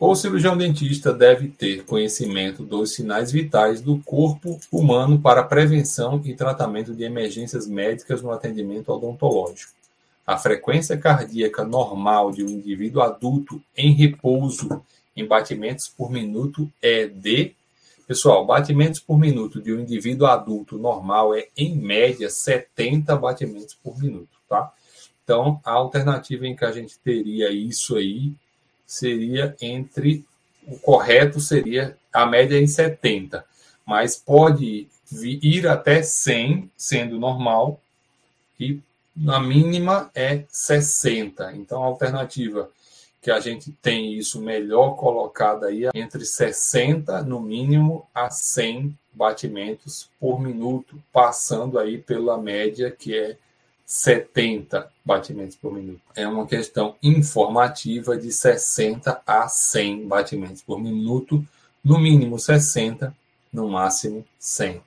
O cirurgião dentista deve ter conhecimento dos sinais vitais do corpo humano para prevenção e tratamento de emergências médicas no atendimento odontológico. A frequência cardíaca normal de um indivíduo adulto em repouso em batimentos por minuto é de. Pessoal, batimentos por minuto de um indivíduo adulto normal é, em média, 70 batimentos por minuto, tá? Então, a alternativa em que a gente teria isso aí seria entre. O correto seria a média em 70, mas pode ir até 100, sendo normal, e na mínima é 60. Então, a alternativa que a gente tem isso melhor colocado aí entre 60 no mínimo a 100 batimentos por minuto, passando aí pela média que é 70 batimentos por minuto. É uma questão informativa de 60 a 100 batimentos por minuto, no mínimo 60, no máximo 100.